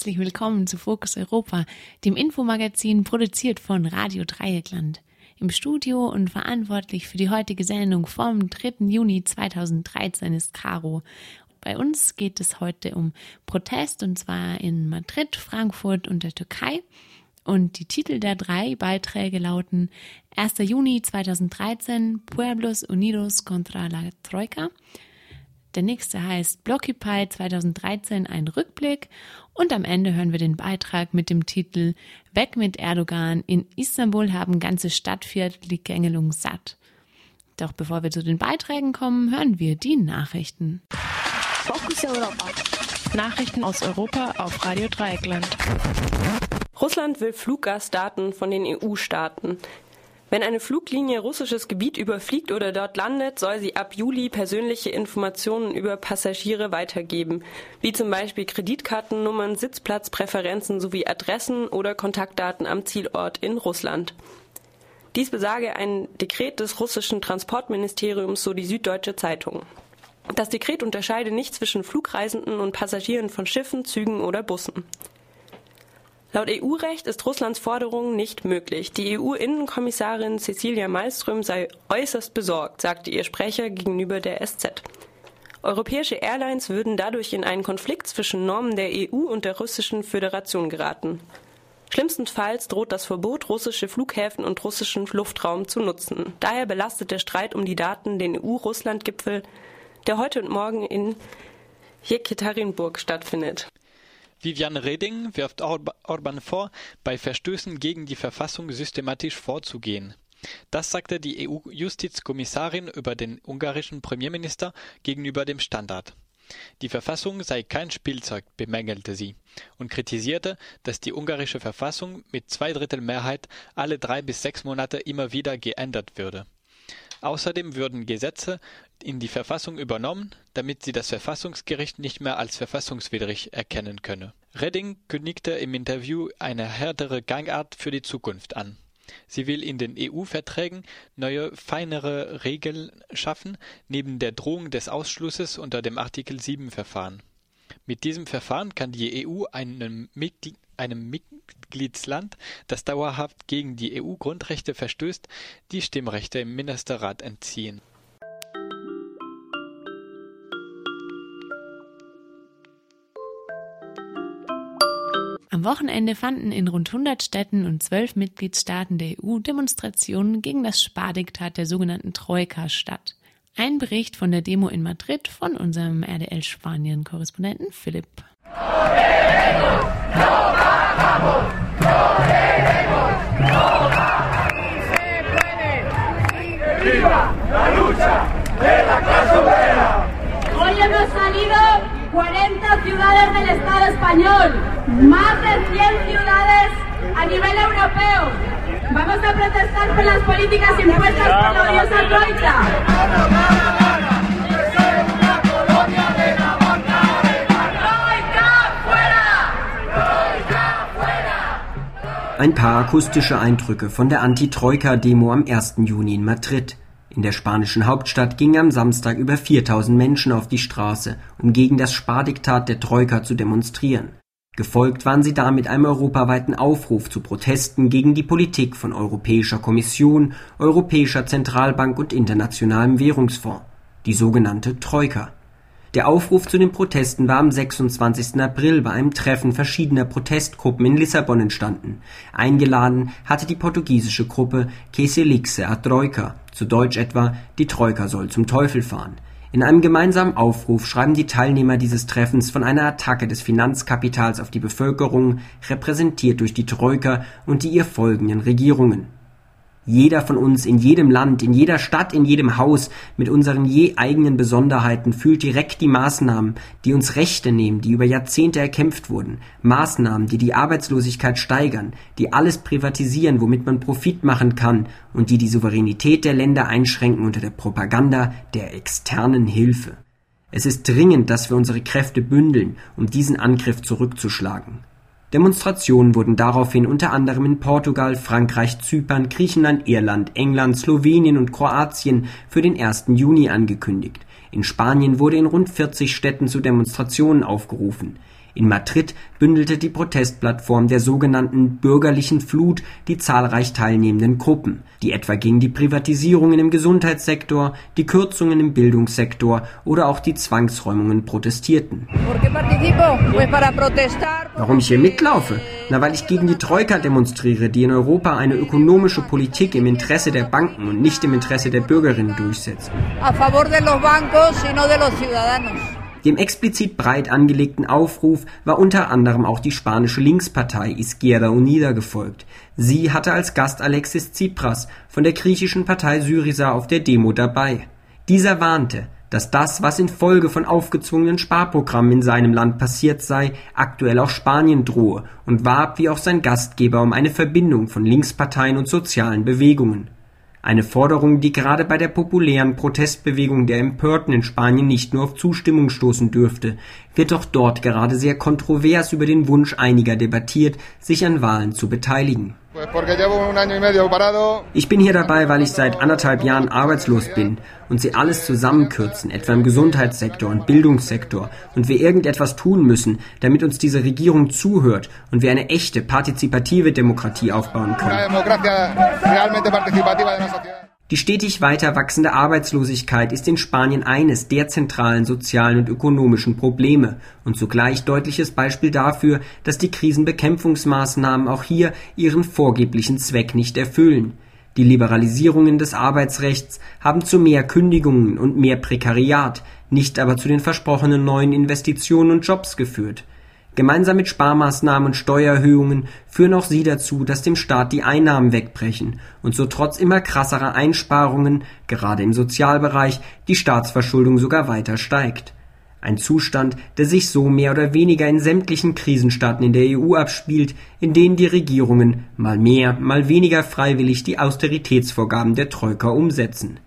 Herzlich willkommen zu Fokus Europa, dem Infomagazin produziert von Radio Dreieckland. Im Studio und verantwortlich für die heutige Sendung vom 3. Juni 2013 ist Caro. Bei uns geht es heute um Protest und zwar in Madrid, Frankfurt und der Türkei. Und die Titel der drei Beiträge lauten 1. Juni 2013 Pueblos Unidos contra la Troika. Der nächste heißt Blockupy 2013 ein Rückblick und am Ende hören wir den Beitrag mit dem Titel Weg mit Erdogan. In Istanbul haben ganze Stadtviertel die Gängelung satt. Doch bevor wir zu den Beiträgen kommen, hören wir die Nachrichten. Focus Europa. Nachrichten aus Europa auf Radio Dreieckland. Russland will Fluggastdaten von den EU-Staaten. Wenn eine Fluglinie russisches Gebiet überfliegt oder dort landet, soll sie ab Juli persönliche Informationen über Passagiere weitergeben, wie zum Beispiel Kreditkartennummern, Sitzplatzpräferenzen sowie Adressen oder Kontaktdaten am Zielort in Russland. Dies besage ein Dekret des russischen Transportministeriums, so die Süddeutsche Zeitung. Das Dekret unterscheide nicht zwischen Flugreisenden und Passagieren von Schiffen, Zügen oder Bussen. Laut EU-Recht ist Russlands Forderung nicht möglich. Die EU-Innenkommissarin Cecilia Malmström sei äußerst besorgt, sagte ihr Sprecher gegenüber der SZ. Europäische Airlines würden dadurch in einen Konflikt zwischen Normen der EU und der Russischen Föderation geraten. Schlimmstenfalls droht das Verbot, russische Flughäfen und russischen Luftraum zu nutzen. Daher belastet der Streit um die Daten den EU-Russland-Gipfel, der heute und morgen in Jekaterinburg stattfindet. Viviane Reding wirft Orban vor, bei Verstößen gegen die Verfassung systematisch vorzugehen. Das sagte die EU-Justizkommissarin über den ungarischen Premierminister gegenüber dem Standard. Die Verfassung sei kein Spielzeug, bemängelte sie und kritisierte, dass die ungarische Verfassung mit Zweidrittelmehrheit alle drei bis sechs Monate immer wieder geändert würde. Außerdem würden Gesetze in die Verfassung übernommen, damit sie das Verfassungsgericht nicht mehr als verfassungswidrig erkennen könne. Redding kündigte im Interview eine härtere Gangart für die Zukunft an. Sie will in den EU-Verträgen neue, feinere Regeln schaffen, neben der Drohung des Ausschlusses unter dem Artikel 7-Verfahren. Mit diesem Verfahren kann die EU einem, Mitgl einem Mitgliedsland, das dauerhaft gegen die EU-Grundrechte verstößt, die Stimmrechte im Ministerrat entziehen. Am Wochenende fanden in rund 100 Städten und zwölf Mitgliedstaaten der EU Demonstrationen gegen das Spardiktat der sogenannten Troika statt. Ein Bericht von der Demo in Madrid von unserem RDL Spanien-Korrespondenten Philipp. Hoy hemos salido 40 ciudades del Estado español, más de 100 ciudades a nivel europeo. Vamos a protestar por las políticas impuestas por la odiosa Troika. Ein paar akustische Eindrücke von der Anti-Troika-Demo am 1. Juni in Madrid. In der spanischen Hauptstadt gingen am Samstag über 4000 Menschen auf die Straße, um gegen das Spardiktat der Troika zu demonstrieren. Gefolgt waren sie damit einem europaweiten Aufruf zu Protesten gegen die Politik von Europäischer Kommission, Europäischer Zentralbank und Internationalem Währungsfonds, die sogenannte Troika. Der Aufruf zu den Protesten war am 26. April bei einem Treffen verschiedener Protestgruppen in Lissabon entstanden. Eingeladen hatte die portugiesische Gruppe Que se lixe a Troika, zu Deutsch etwa Die Troika soll zum Teufel fahren. In einem gemeinsamen Aufruf schreiben die Teilnehmer dieses Treffens von einer Attacke des Finanzkapitals auf die Bevölkerung, repräsentiert durch die Troika und die ihr folgenden Regierungen. Jeder von uns in jedem Land, in jeder Stadt, in jedem Haus mit unseren je eigenen Besonderheiten fühlt direkt die Maßnahmen, die uns Rechte nehmen, die über Jahrzehnte erkämpft wurden, Maßnahmen, die die Arbeitslosigkeit steigern, die alles privatisieren, womit man Profit machen kann und die die Souveränität der Länder einschränken unter der Propaganda der externen Hilfe. Es ist dringend, dass wir unsere Kräfte bündeln, um diesen Angriff zurückzuschlagen. Demonstrationen wurden daraufhin unter anderem in Portugal, Frankreich, Zypern, Griechenland, Irland, England, Slowenien und Kroatien für den 1. Juni angekündigt. In Spanien wurde in rund 40 Städten zu Demonstrationen aufgerufen. In Madrid bündelte die Protestplattform der sogenannten Bürgerlichen Flut die zahlreich teilnehmenden Gruppen, die etwa gegen die Privatisierungen im Gesundheitssektor, die Kürzungen im Bildungssektor oder auch die Zwangsräumungen protestierten. Warum ich hier mitlaufe? Na, weil ich gegen die Troika demonstriere, die in Europa eine ökonomische Politik im Interesse der Banken und nicht im Interesse der Bürgerinnen durchsetzt. A favor de los bancos y no de los ciudadanos. Dem explizit breit angelegten Aufruf war unter anderem auch die spanische Linkspartei Izquierda Unida gefolgt. Sie hatte als Gast Alexis Tsipras von der griechischen Partei Syriza auf der Demo dabei. Dieser warnte, dass das, was in Folge von aufgezwungenen Sparprogrammen in seinem Land passiert sei, aktuell auch Spanien drohe und warb wie auch sein Gastgeber um eine Verbindung von Linksparteien und sozialen Bewegungen. Eine Forderung, die gerade bei der populären Protestbewegung der Empörten in Spanien nicht nur auf Zustimmung stoßen dürfte, wird doch dort gerade sehr kontrovers über den Wunsch einiger debattiert, sich an Wahlen zu beteiligen. Ich bin hier dabei, weil ich seit anderthalb Jahren arbeitslos bin und sie alles zusammenkürzen, etwa im Gesundheitssektor und Bildungssektor, und wir irgendetwas tun müssen, damit uns diese Regierung zuhört und wir eine echte partizipative Demokratie aufbauen können. Die stetig weiter wachsende Arbeitslosigkeit ist in Spanien eines der zentralen sozialen und ökonomischen Probleme und zugleich deutliches Beispiel dafür, dass die Krisenbekämpfungsmaßnahmen auch hier ihren vorgeblichen Zweck nicht erfüllen. Die Liberalisierungen des Arbeitsrechts haben zu mehr Kündigungen und mehr Prekariat, nicht aber zu den versprochenen neuen Investitionen und Jobs geführt. Gemeinsam mit Sparmaßnahmen und Steuererhöhungen führen auch sie dazu, dass dem Staat die Einnahmen wegbrechen und so trotz immer krasserer Einsparungen, gerade im Sozialbereich, die Staatsverschuldung sogar weiter steigt. Ein Zustand, der sich so mehr oder weniger in sämtlichen Krisenstaaten in der EU abspielt, in denen die Regierungen mal mehr, mal weniger freiwillig die Austeritätsvorgaben der Troika umsetzen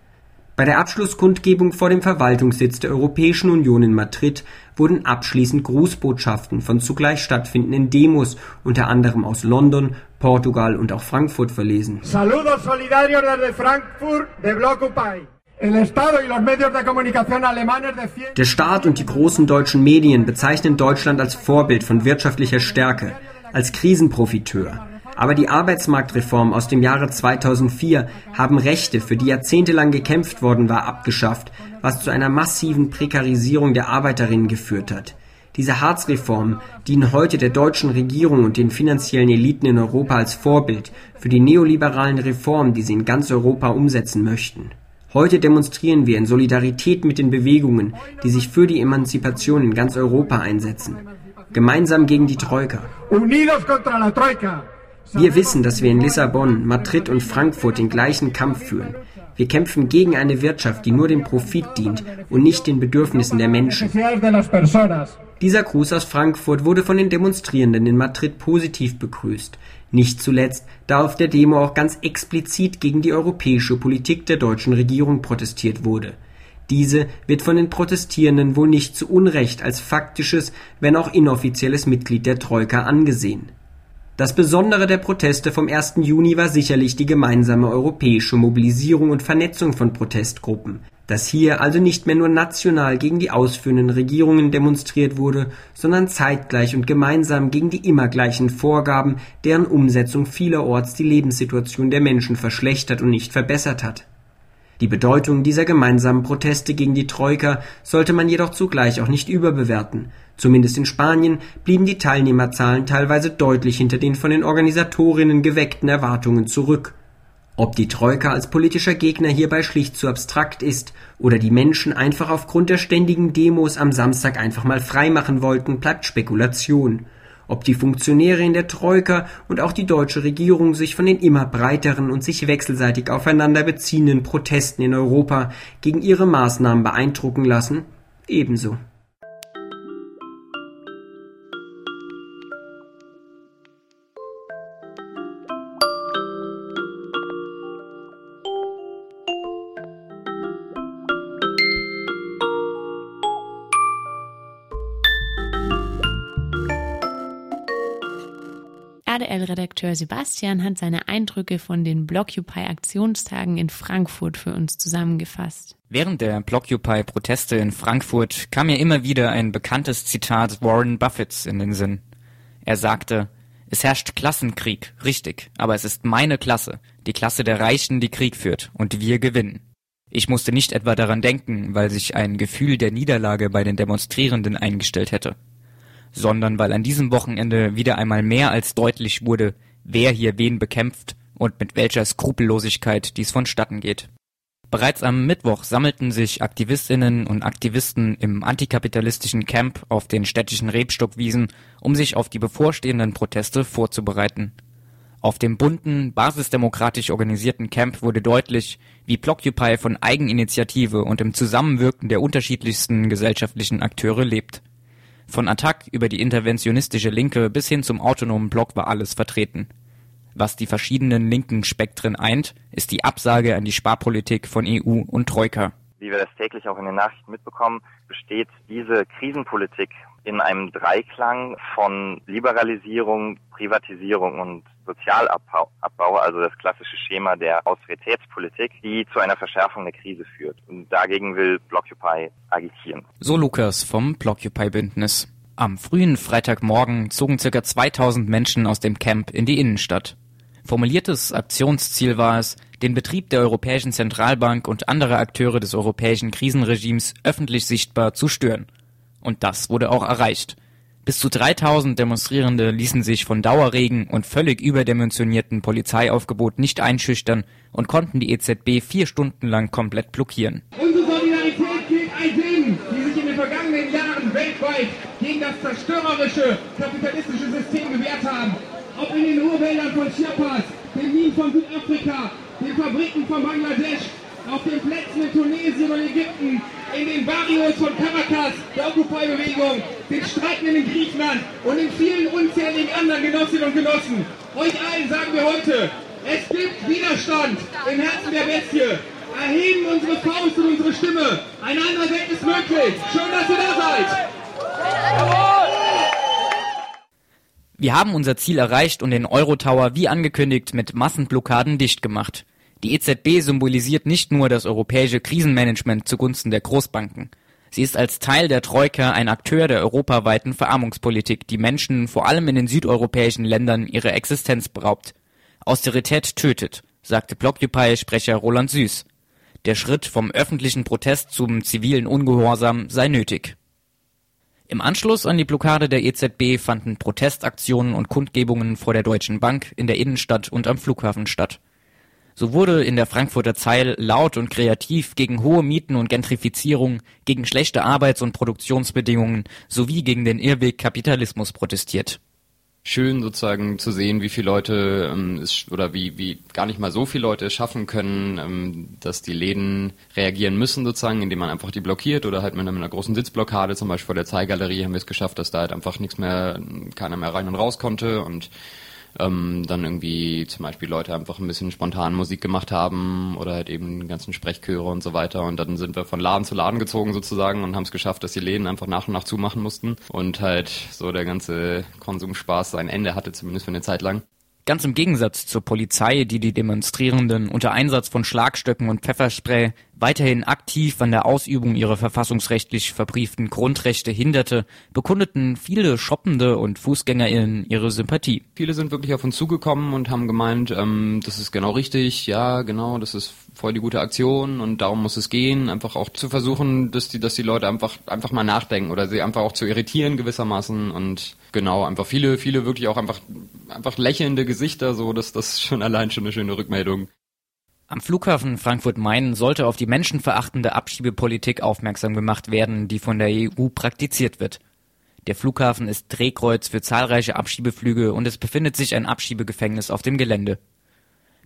bei der Abschlusskundgebung vor dem Verwaltungssitz der Europäischen Union in Madrid wurden abschließend Grußbotschaften von zugleich stattfindenden Demos unter anderem aus London, Portugal und auch Frankfurt verlesen. Saludos solidarios desde Frankfurt de Blockupy. Der Staat und die großen deutschen Medien bezeichnen Deutschland als Vorbild von wirtschaftlicher Stärke, als Krisenprofiteur. Aber die Arbeitsmarktreform aus dem Jahre 2004 haben Rechte, für die jahrzehntelang gekämpft worden war, abgeschafft, was zu einer massiven Prekarisierung der Arbeiterinnen geführt hat. Diese Hartz-Reformen dienen heute der deutschen Regierung und den finanziellen Eliten in Europa als Vorbild für die neoliberalen Reformen, die sie in ganz Europa umsetzen möchten. Heute demonstrieren wir in Solidarität mit den Bewegungen, die sich für die Emanzipation in ganz Europa einsetzen. Gemeinsam gegen die Troika. Unidos contra la Troika. Wir wissen, dass wir in Lissabon, Madrid und Frankfurt den gleichen Kampf führen. Wir kämpfen gegen eine Wirtschaft, die nur dem Profit dient und nicht den Bedürfnissen der Menschen. Dieser Gruß aus Frankfurt wurde von den Demonstrierenden in Madrid positiv begrüßt. Nicht zuletzt, da auf der Demo auch ganz explizit gegen die europäische Politik der deutschen Regierung protestiert wurde. Diese wird von den Protestierenden wohl nicht zu Unrecht als faktisches, wenn auch inoffizielles Mitglied der Troika angesehen. Das Besondere der Proteste vom 1. Juni war sicherlich die gemeinsame europäische Mobilisierung und Vernetzung von Protestgruppen. Dass hier also nicht mehr nur national gegen die ausführenden Regierungen demonstriert wurde, sondern zeitgleich und gemeinsam gegen die immer gleichen Vorgaben, deren Umsetzung vielerorts die Lebenssituation der Menschen verschlechtert und nicht verbessert hat. Die Bedeutung dieser gemeinsamen Proteste gegen die Troika sollte man jedoch zugleich auch nicht überbewerten. Zumindest in Spanien blieben die Teilnehmerzahlen teilweise deutlich hinter den von den Organisatorinnen geweckten Erwartungen zurück. Ob die Troika als politischer Gegner hierbei schlicht zu abstrakt ist oder die Menschen einfach aufgrund der ständigen Demos am Samstag einfach mal freimachen wollten, bleibt Spekulation. ob die Funktionäre in der Troika und auch die deutsche Regierung sich von den immer breiteren und sich wechselseitig aufeinander beziehenden Protesten in Europa gegen ihre Maßnahmen beeindrucken lassen, ebenso. RDL-Redakteur Sebastian hat seine Eindrücke von den Blockupy-Aktionstagen in Frankfurt für uns zusammengefasst. Während der Blockupy-Proteste in Frankfurt kam mir immer wieder ein bekanntes Zitat Warren Buffetts in den Sinn. Er sagte, es herrscht Klassenkrieg, richtig, aber es ist meine Klasse, die Klasse der Reichen, die Krieg führt, und wir gewinnen. Ich musste nicht etwa daran denken, weil sich ein Gefühl der Niederlage bei den Demonstrierenden eingestellt hätte sondern weil an diesem Wochenende wieder einmal mehr als deutlich wurde, wer hier wen bekämpft und mit welcher Skrupellosigkeit dies vonstatten geht. Bereits am Mittwoch sammelten sich Aktivistinnen und Aktivisten im antikapitalistischen Camp auf den städtischen Rebstockwiesen, um sich auf die bevorstehenden Proteste vorzubereiten. Auf dem bunten, basisdemokratisch organisierten Camp wurde deutlich, wie Blockupy von Eigeninitiative und im Zusammenwirken der unterschiedlichsten gesellschaftlichen Akteure lebt. Von Attac über die interventionistische Linke bis hin zum autonomen Block war alles vertreten. Was die verschiedenen linken Spektren eint, ist die Absage an die Sparpolitik von EU und Troika. Wie wir das täglich auch in den Nachrichten mitbekommen, besteht diese Krisenpolitik in einem Dreiklang von Liberalisierung, Privatisierung und Sozialabbau, also das klassische Schema der Austeritätspolitik, die zu einer Verschärfung der Krise führt. Und dagegen will Blockupy agitieren. So Lukas vom Blockupy-Bündnis. Am frühen Freitagmorgen zogen ca. 2000 Menschen aus dem Camp in die Innenstadt. Formuliertes Aktionsziel war es, den Betrieb der Europäischen Zentralbank und anderer Akteure des europäischen Krisenregimes öffentlich sichtbar zu stören. Und das wurde auch erreicht. Bis zu 3000 Demonstrierende ließen sich von Dauerregen und völlig überdimensionierten Polizeiaufgebot nicht einschüchtern und konnten die EZB vier Stunden lang komplett blockieren. Unsere Solidarität gilt all denen, die sich in den vergangenen Jahren weltweit gegen das zerstörerische kapitalistische System gewehrt haben. Ob in den Urwäldern von Chiapas, den Minen von Südafrika, den Fabriken von Bangladesch, auf den Plätzen in Tunesien und Ägypten, in den Barrios von Caracas, der Occupy-Bewegung, den Streikenden in Griechenland und in vielen unzähligen anderen Genossinnen und Genossen. Euch allen sagen wir heute, es gibt Widerstand im Herzen der Bestie. Erheben unsere Faust und unsere Stimme. Eine andere Welt ist möglich. Schön, dass ihr da seid. Wir haben unser Ziel erreicht und den Eurotower wie angekündigt mit Massenblockaden dicht gemacht. Die EZB symbolisiert nicht nur das europäische Krisenmanagement zugunsten der Großbanken. Sie ist als Teil der Troika ein Akteur der europaweiten Verarmungspolitik, die Menschen vor allem in den südeuropäischen Ländern ihre Existenz beraubt. Austerität tötet, sagte Blockupy-Sprecher Roland Süß. Der Schritt vom öffentlichen Protest zum zivilen Ungehorsam sei nötig. Im Anschluss an die Blockade der EZB fanden Protestaktionen und Kundgebungen vor der Deutschen Bank in der Innenstadt und am Flughafen statt. So wurde in der Frankfurter Zeil laut und kreativ gegen hohe Mieten und Gentrifizierung, gegen schlechte Arbeits- und Produktionsbedingungen sowie gegen den Irrweg Kapitalismus protestiert. Schön sozusagen zu sehen, wie viele Leute ähm, es, oder wie, wie gar nicht mal so viele Leute es schaffen können, ähm, dass die Läden reagieren müssen sozusagen, indem man einfach die blockiert oder halt mit einer großen Sitzblockade, zum Beispiel vor der Zeigalerie haben wir es geschafft, dass da halt einfach nichts mehr, keiner mehr rein und raus konnte und ähm, dann irgendwie zum Beispiel Leute einfach ein bisschen spontan Musik gemacht haben oder halt eben ganzen Sprechchöre und so weiter. Und dann sind wir von Laden zu Laden gezogen sozusagen und haben es geschafft, dass die Läden einfach nach und nach zumachen mussten und halt so der ganze Konsumspaß sein Ende hatte, zumindest für eine Zeit lang. Ganz im Gegensatz zur Polizei, die die Demonstrierenden unter Einsatz von Schlagstöcken und Pfefferspray weiterhin aktiv an der Ausübung ihrer verfassungsrechtlich verbrieften Grundrechte hinderte, bekundeten viele Shoppende und FußgängerInnen ihre Sympathie. Viele sind wirklich auf uns zugekommen und haben gemeint, ähm, das ist genau richtig, ja, genau, das ist voll die gute Aktion und darum muss es gehen, einfach auch zu versuchen, dass die, dass die Leute einfach, einfach mal nachdenken oder sie einfach auch zu irritieren gewissermaßen und genau, einfach viele, viele wirklich auch einfach, einfach lächelnde Gesichter, so, dass das schon allein schon eine schöne Rückmeldung. Am Flughafen Frankfurt-Main sollte auf die menschenverachtende Abschiebepolitik aufmerksam gemacht werden, die von der EU praktiziert wird. Der Flughafen ist Drehkreuz für zahlreiche Abschiebeflüge und es befindet sich ein Abschiebegefängnis auf dem Gelände.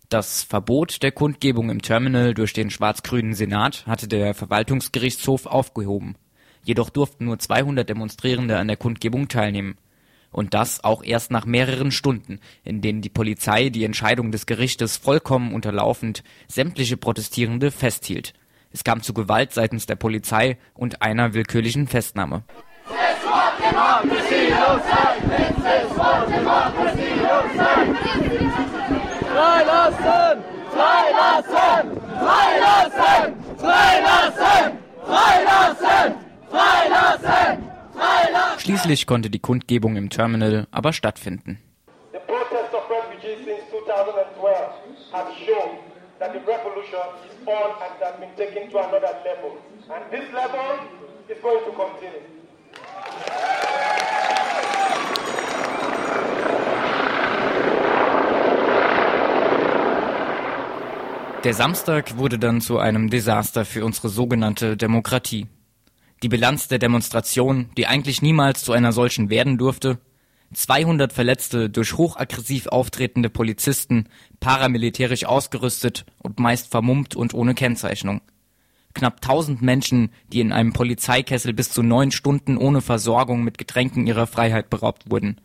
Das Verbot der Kundgebung im Terminal durch den schwarz-grünen Senat hatte der Verwaltungsgerichtshof aufgehoben. Jedoch durften nur 200 Demonstrierende an der Kundgebung teilnehmen. Und das auch erst nach mehreren Stunden, in denen die Polizei die Entscheidung des Gerichtes vollkommen unterlaufend sämtliche Protestierende festhielt. Es kam zu Gewalt seitens der Polizei und einer willkürlichen Festnahme. Freilassen! Freilassen! Freilassen! Freilassen! Freilassen! Freilassen! Freilassen! Schließlich konnte die Kundgebung im Terminal aber stattfinden. The protest of refugees since 2012 have shown that the revolution is on and has been taken to another level. And this level is going to continue. Der Samstag wurde dann zu einem Desaster für unsere sogenannte Demokratie. Die Bilanz der Demonstration, die eigentlich niemals zu einer solchen werden durfte, 200 Verletzte durch hochaggressiv auftretende Polizisten, paramilitärisch ausgerüstet und meist vermummt und ohne Kennzeichnung. Knapp 1000 Menschen, die in einem Polizeikessel bis zu neun Stunden ohne Versorgung mit Getränken ihrer Freiheit beraubt wurden.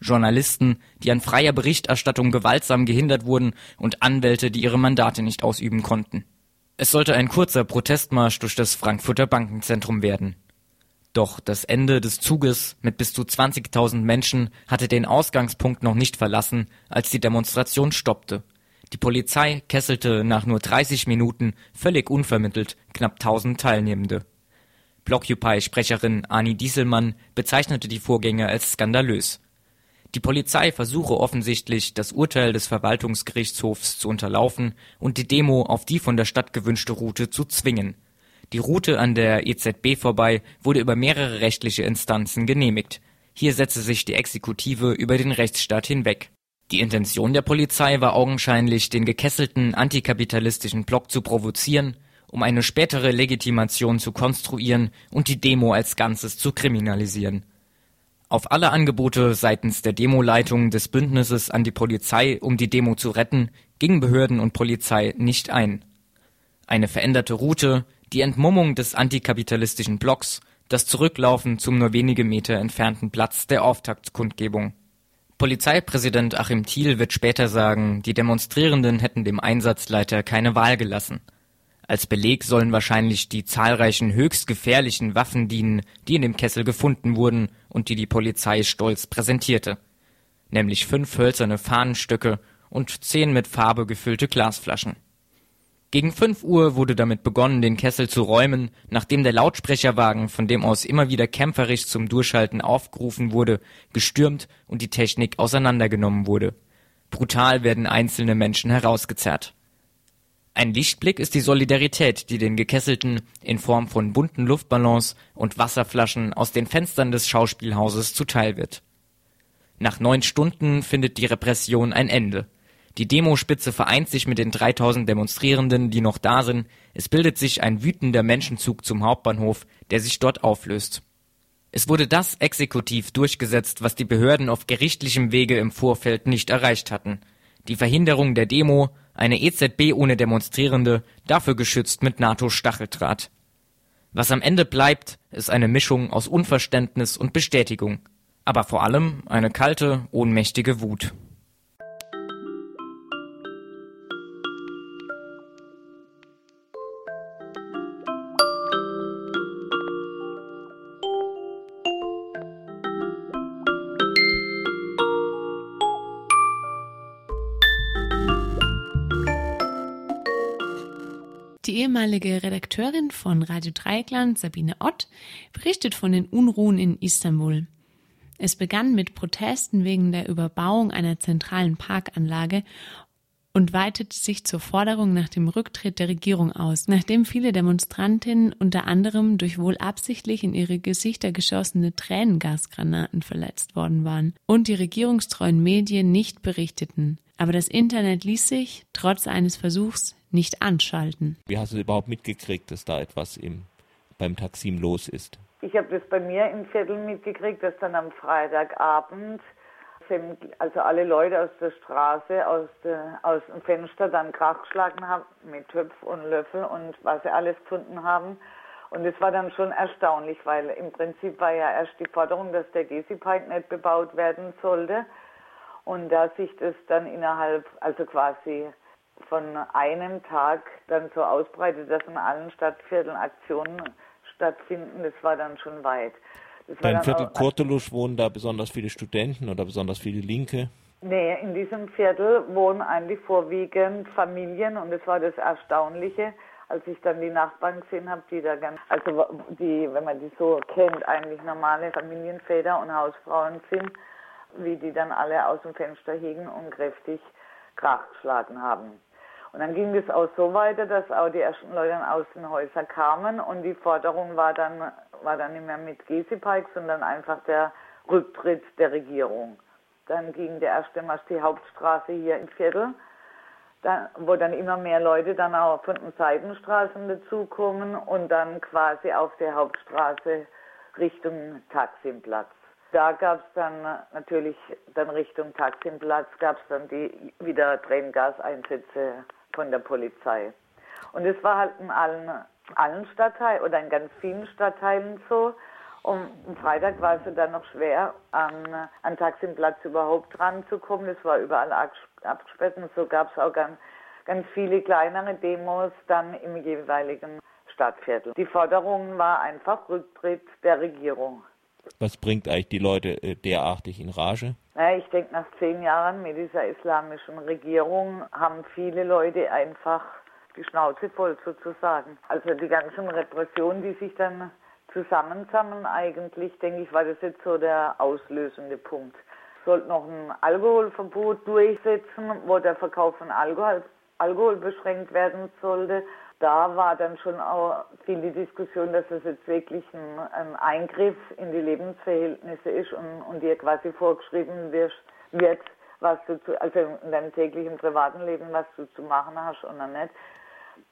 Journalisten, die an freier Berichterstattung gewaltsam gehindert wurden und Anwälte, die ihre Mandate nicht ausüben konnten. Es sollte ein kurzer Protestmarsch durch das Frankfurter Bankenzentrum werden. Doch das Ende des Zuges mit bis zu 20.000 Menschen hatte den Ausgangspunkt noch nicht verlassen, als die Demonstration stoppte. Die Polizei kesselte nach nur 30 Minuten völlig unvermittelt knapp 1000 Teilnehmende. Blockupy-Sprecherin Ani Dieselmann bezeichnete die Vorgänge als skandalös. Die Polizei versuche offensichtlich, das Urteil des Verwaltungsgerichtshofs zu unterlaufen und die Demo auf die von der Stadt gewünschte Route zu zwingen. Die Route an der EZB vorbei wurde über mehrere rechtliche Instanzen genehmigt. Hier setze sich die Exekutive über den Rechtsstaat hinweg. Die Intention der Polizei war augenscheinlich, den gekesselten antikapitalistischen Block zu provozieren, um eine spätere Legitimation zu konstruieren und die Demo als Ganzes zu kriminalisieren. Auf alle Angebote seitens der Demoleitung des Bündnisses an die Polizei, um die Demo zu retten, gingen Behörden und Polizei nicht ein. Eine veränderte Route, die Entmummung des antikapitalistischen Blocks, das Zurücklaufen zum nur wenige Meter entfernten Platz der Auftaktkundgebung. Polizeipräsident Achim Thiel wird später sagen, die Demonstrierenden hätten dem Einsatzleiter keine Wahl gelassen – als Beleg sollen wahrscheinlich die zahlreichen höchst gefährlichen Waffen dienen, die in dem Kessel gefunden wurden und die die Polizei stolz präsentierte. Nämlich fünf hölzerne Fahnenstöcke und zehn mit Farbe gefüllte Glasflaschen. Gegen fünf Uhr wurde damit begonnen, den Kessel zu räumen, nachdem der Lautsprecherwagen, von dem aus immer wieder kämpferisch zum Durchhalten aufgerufen wurde, gestürmt und die Technik auseinandergenommen wurde. Brutal werden einzelne Menschen herausgezerrt. Ein Lichtblick ist die Solidarität, die den Gekesselten in Form von bunten Luftballons und Wasserflaschen aus den Fenstern des Schauspielhauses zuteil wird. Nach neun Stunden findet die Repression ein Ende. Die Demospitze vereint sich mit den 3000 Demonstrierenden, die noch da sind. Es bildet sich ein wütender Menschenzug zum Hauptbahnhof, der sich dort auflöst. Es wurde das exekutiv durchgesetzt, was die Behörden auf gerichtlichem Wege im Vorfeld nicht erreicht hatten. Die Verhinderung der Demo, eine EZB ohne Demonstrierende, dafür geschützt mit NATO-Stacheldraht. Was am Ende bleibt, ist eine Mischung aus Unverständnis und Bestätigung, aber vor allem eine kalte, ohnmächtige Wut. Ehemalige Redakteurin von Radio Dreieckland, Sabine Ott, berichtet von den Unruhen in Istanbul. Es begann mit Protesten wegen der Überbauung einer zentralen Parkanlage und weitete sich zur Forderung nach dem Rücktritt der Regierung aus, nachdem viele Demonstrantinnen unter anderem durch wohl absichtlich in ihre Gesichter geschossene Tränengasgranaten verletzt worden waren und die regierungstreuen Medien nicht berichteten. Aber das Internet ließ sich, trotz eines Versuchs, nicht anschalten. Wie hast du überhaupt mitgekriegt, dass da etwas im, beim Taksim los ist? Ich habe das bei mir im Viertel mitgekriegt, dass dann am Freitagabend also alle Leute aus der Straße, aus, der, aus dem Fenster dann Krach geschlagen haben mit Töpf und Löffel und was sie alles gefunden haben. Und es war dann schon erstaunlich, weil im Prinzip war ja erst die Forderung, dass der Gezi-Pike nicht bebaut werden sollte. Und da sich das dann innerhalb, also quasi von einem Tag dann so ausbreitet, dass in allen Stadtvierteln Aktionen stattfinden, das war dann schon weit. Beim Viertel Kurtulusch wohnen da besonders viele Studenten oder besonders viele Linke? Nee, in diesem Viertel wohnen eigentlich vorwiegend Familien und das war das Erstaunliche, als ich dann die Nachbarn gesehen habe, die da ganz, also die, wenn man die so kennt, eigentlich normale Familienväter und Hausfrauen sind, wie die dann alle aus dem Fenster hingen und kräftig Krach geschlagen haben. Und dann ging es auch so weiter, dass auch die ersten Leute aus den Häusern kamen und die Forderung war dann, war dann nicht mehr mit Gezi-Pike, sondern einfach der Rücktritt der Regierung. Dann ging der erste Marsch die Hauptstraße hier im Viertel, dann, wo dann immer mehr Leute dann auch von den Seitenstraßen dazukommen und dann quasi auf der Hauptstraße Richtung Taximplatz. Da gab es dann natürlich dann Richtung Taximplatz gab es dann die wieder Tränengaseinsätze von der Polizei. Und es war halt in allen, allen Stadtteilen oder in ganz vielen Stadtteilen so. Und am Freitag war es dann noch schwer, an, an Taximplatz überhaupt ranzukommen. Es war überall abgesperrt und so gab es auch ganz, ganz viele kleinere Demos dann im jeweiligen Stadtviertel. Die Forderung war einfach Rücktritt der Regierung. Was bringt eigentlich die Leute äh, derartig in Rage? Naja, ich denke, nach zehn Jahren mit dieser islamischen Regierung haben viele Leute einfach die Schnauze voll sozusagen. Also die ganzen Repressionen, die sich dann zusammensammeln, eigentlich, denke ich, war das jetzt so der auslösende Punkt. Sollte noch ein Alkoholverbot durchsetzen, wo der Verkauf von Alkohol, Alkohol beschränkt werden sollte da war dann schon auch viel die Diskussion, dass das jetzt wirklich ein, ein Eingriff in die Lebensverhältnisse ist und, und dir quasi vorgeschrieben wird, was du zu, also in deinem täglichen privaten Leben, was du zu machen hast oder nicht.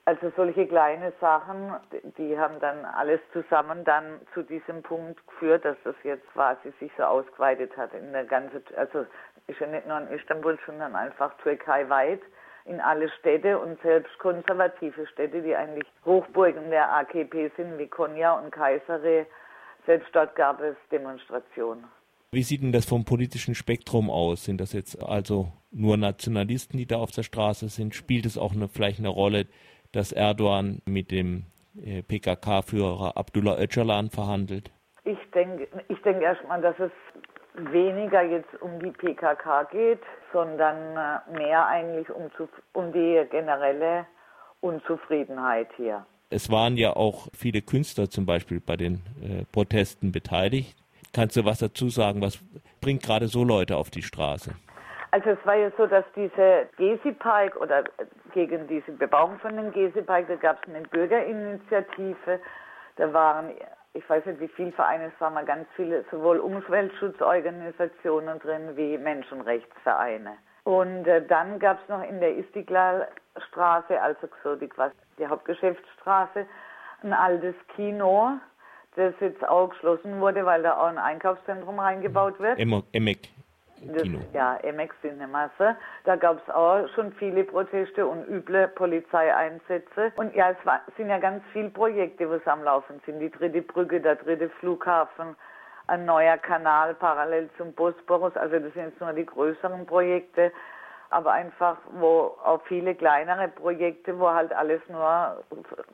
Also solche kleine Sachen, die haben dann alles zusammen dann zu diesem Punkt geführt, dass das jetzt quasi sich so ausgeweitet hat in der ganzen, also ist ja nicht nur in Istanbul, sondern einfach Türkei weit in alle Städte und selbst konservative Städte, die eigentlich Hochburgen der AKP sind, wie Konya und Kayseri, selbst dort gab es Demonstrationen. Wie sieht denn das vom politischen Spektrum aus? Sind das jetzt also nur Nationalisten, die da auf der Straße sind? Spielt es auch eine, vielleicht eine Rolle, dass Erdogan mit dem äh, PKK-Führer Abdullah Öcalan verhandelt? Ich denke ich denk erstmal, dass es weniger jetzt um die PKK geht, sondern äh, mehr eigentlich um, um die generelle Unzufriedenheit hier. Es waren ja auch viele Künstler zum Beispiel bei den äh, Protesten beteiligt. Kannst du was dazu sagen? Was bringt gerade so Leute auf die Straße? Also es war ja so, dass diese Gezi-Pike oder äh, gegen diese Bebauung von den Gezi-Pike, da gab es eine Bürgerinitiative, da waren ich weiß nicht, wie viele Vereine es waren, mal ganz viele, sowohl Umweltschutzorganisationen drin wie Menschenrechtsvereine. Und äh, dann gab es noch in der Istiklal-Straße, also so die, Hauptgeschäftsstraße, ein altes Kino, das jetzt auch geschlossen wurde, weil da auch ein Einkaufszentrum reingebaut wird. Emek. Kino. Das, ja, MX Cinemasse. Da gab es auch schon viele Proteste und üble Polizeieinsätze. Und ja, es war, sind ja ganz viele Projekte, was am Laufen sind. Die dritte Brücke, der dritte Flughafen, ein neuer Kanal parallel zum Bosporus. Also das sind jetzt nur die größeren Projekte. Aber einfach, wo auch viele kleinere Projekte, wo halt alles nur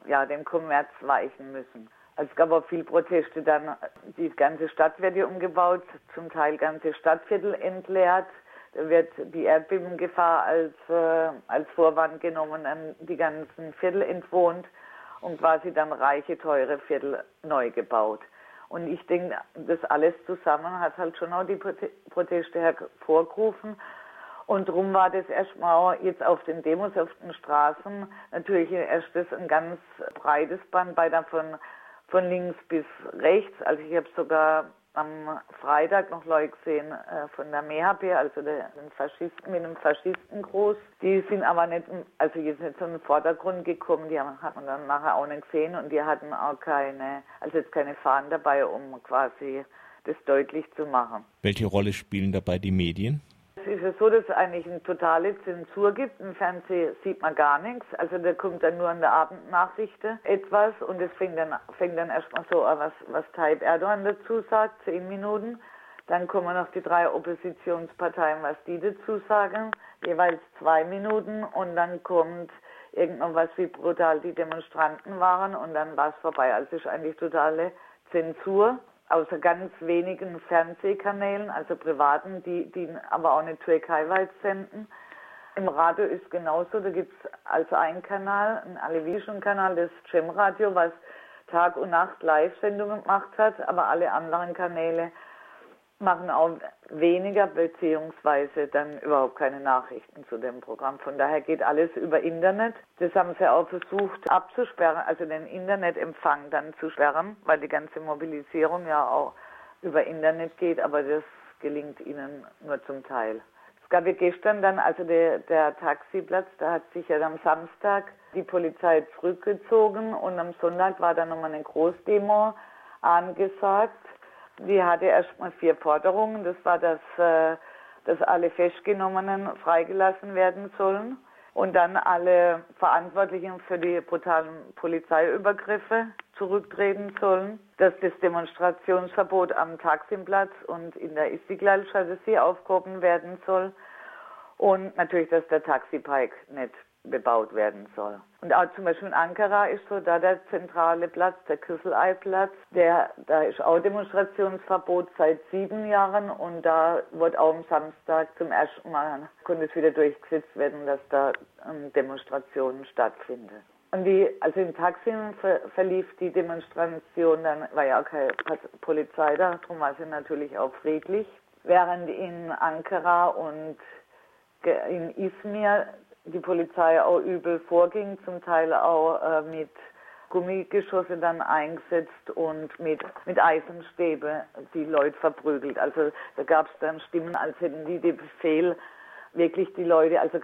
ja, dem Kommerz weichen müssen. Es gab auch viel Proteste dann. Die ganze Stadt wird hier umgebaut, zum Teil ganze Stadtviertel entleert. Da wird die Erdbebengefahr als, äh, als Vorwand genommen, dann die ganzen Viertel entwohnt und quasi dann reiche, teure Viertel neu gebaut. Und ich denke, das alles zusammen hat halt schon auch die Proteste hervorgerufen. Und darum war das erstmal jetzt auf den Demos, auf den Straßen natürlich erstes ein ganz breites Band bei davon von links bis rechts. Also ich habe sogar am Freitag noch Leute gesehen äh, von der MHP, also der, den Faschisten, mit einem Faschistengroß. Die sind aber nicht, also jetzt nicht so in den Vordergrund gekommen, die haben, hat man dann nachher auch nicht gesehen und die hatten auch keine, also jetzt keine Fahnen dabei, um quasi das deutlich zu machen. Welche Rolle spielen dabei die Medien? Es ist ja so, dass es eigentlich eine totale Zensur gibt. Im Fernsehen sieht man gar nichts. Also da kommt dann nur an der Abendnachrichten etwas und es fängt dann, fängt dann erstmal so an, was, was Tayyip Erdogan dazu sagt, zehn Minuten. Dann kommen noch die drei Oppositionsparteien, was die dazu sagen, jeweils zwei Minuten und dann kommt irgendwann was, wie brutal die Demonstranten waren und dann war es vorbei. Also es ist eigentlich totale Zensur außer ganz wenigen Fernsehkanälen, also privaten, die, die aber auch nicht türkeiweit senden. Im Radio ist genauso, da gibt es also einen Kanal, einen Alevischen-Kanal, das Cem Radio, was Tag und Nacht Live-Sendungen gemacht hat, aber alle anderen Kanäle machen auch weniger beziehungsweise dann überhaupt keine Nachrichten zu dem Programm. Von daher geht alles über Internet. Das haben sie auch versucht abzusperren, also den Internetempfang dann zu sperren, weil die ganze Mobilisierung ja auch über Internet geht, aber das gelingt ihnen nur zum Teil. Es gab ja gestern dann, also der, der Taxiplatz, da hat sich ja am Samstag die Polizei zurückgezogen und am Sonntag war dann nochmal eine Großdemo angesagt die hatte erstmal vier Forderungen. Das war, dass, äh, dass alle Festgenommenen freigelassen werden sollen. Und dann alle Verantwortlichen für die brutalen Polizeiübergriffe zurücktreten sollen, dass das Demonstrationsverbot am Taksimplatz und in der Istiklal-Chaussee aufgehoben werden soll. Und natürlich, dass der Taxipike nicht bebaut werden soll. Und auch zum Beispiel in Ankara ist so da der zentrale Platz, der Küsselei-Platz, der, da ist auch Demonstrationsverbot seit sieben Jahren und da wird auch am Samstag zum ersten Mal, konnte es wieder durchgesetzt werden, dass da ähm, Demonstrationen stattfinden. Und die, also in Taksim ver verlief die Demonstration, dann war ja auch keine Polizei da, darum war sie natürlich auch friedlich. Während in Ankara und in Izmir die Polizei auch übel vorging, zum Teil auch äh, mit Gummigeschosse dann eingesetzt und mit, mit Eisenstäbe die Leute verprügelt. Also da gab es dann Stimmen, als hätten die den Befehl, wirklich die Leute, also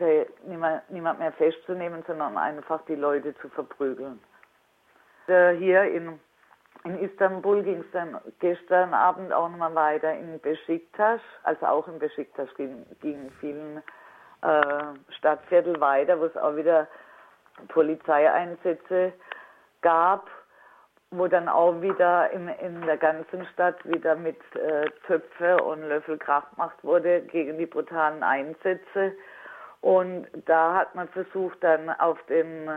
niemand, niemand mehr festzunehmen, sondern einfach die Leute zu verprügeln. Äh, hier in, in Istanbul ging es dann gestern Abend auch nochmal weiter in Besiktas, also auch in Besiktas ging, ging vielen äh, Stadtviertel weiter, wo es auch wieder Polizeieinsätze gab, wo dann auch wieder in, in der ganzen Stadt wieder mit äh, Töpfe und Löffel Krach gemacht wurde gegen die brutalen Einsätze. Und da hat man versucht, dann auf den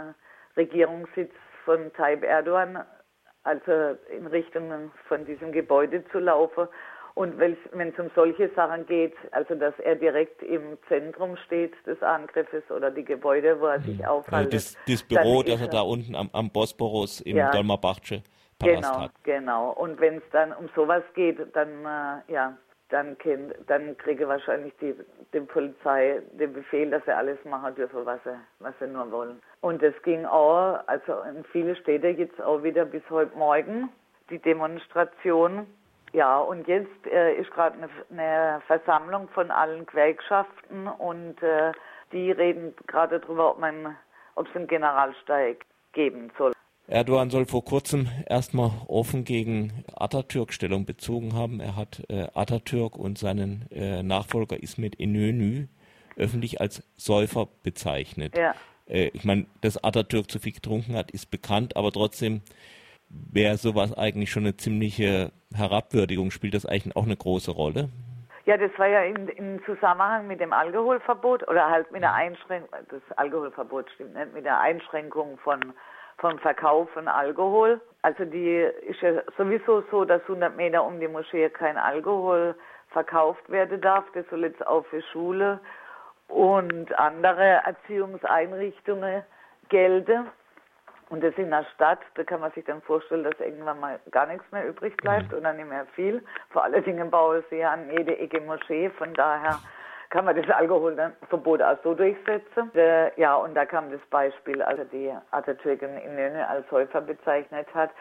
Regierungssitz von Tayyip Erdogan, also in Richtung von diesem Gebäude zu laufen und wenn es um solche Sachen geht, also dass er direkt im Zentrum steht des Angriffes oder die Gebäude, wo er sich aufhält. Das, das Büro, das er da unten am, am Bosporus im ja, Dolmabachsche Palast genau, hat. Genau, und wenn es dann um sowas geht, dann, äh, ja, dann, kennt, dann kriege wahrscheinlich die, die Polizei den Befehl, dass sie alles machen dürfen, was sie, was sie nur wollen. Und das ging auch, also in viele Städte jetzt auch wieder bis heute Morgen, die Demonstration ja, und jetzt äh, ist gerade eine, eine, Versammlung von allen Gewerkschaften und äh, die reden gerade darüber, ob man, ob es einen Generalstreik geben soll. Erdogan soll vor kurzem erstmal offen gegen Atatürk Stellung bezogen haben. Er hat äh, Atatürk und seinen äh, Nachfolger Ismet Inönü öffentlich als Säufer bezeichnet. Ja. Äh, ich meine, dass Atatürk zu viel getrunken hat, ist bekannt, aber trotzdem wäre sowas eigentlich schon eine ziemliche Herabwürdigung. Spielt das eigentlich auch eine große Rolle? Ja, das war ja in, im Zusammenhang mit dem Alkoholverbot oder halt mit der Einschränkung, das Alkoholverbot stimmt nicht, mit der Einschränkung von, vom Verkauf von Alkohol. Also die ist ja sowieso so, dass 100 Meter um die Moschee kein Alkohol verkauft werden darf. Das soll jetzt auch für Schule und andere Erziehungseinrichtungen gelten. Und das in der Stadt, da kann man sich dann vorstellen, dass irgendwann mal gar nichts mehr übrig bleibt mhm. und dann nicht mehr viel. Vor allen Dingen bauen sie ja an jede Ecke Moschee, von daher kann man das Alkoholverbot auch so durchsetzen. Äh, ja, und da kam das Beispiel, also die Atatürk in Inönü als Säufer bezeichnet hat.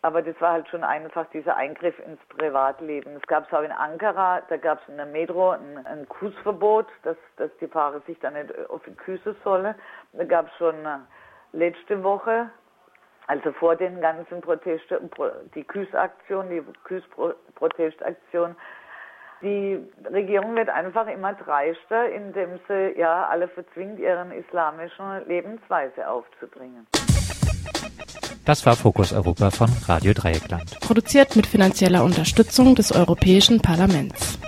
Aber das war halt schon einfach dieser Eingriff ins Privatleben. Es gab es auch in Ankara, da gab es in der Metro ein, ein Kussverbot, dass, dass die Fahrer sich da nicht auf die Küsse sollen. Da gab es schon letzte Woche also vor den ganzen Protesten, die Küsaktion, die Küsprotestaktion, die Regierung wird einfach immer dreister, indem sie ja alle verzwingt, ihren islamischen Lebensweise aufzubringen. Das war Fokus Europa von Radio Dreieckland. Produziert mit finanzieller Unterstützung des Europäischen Parlaments.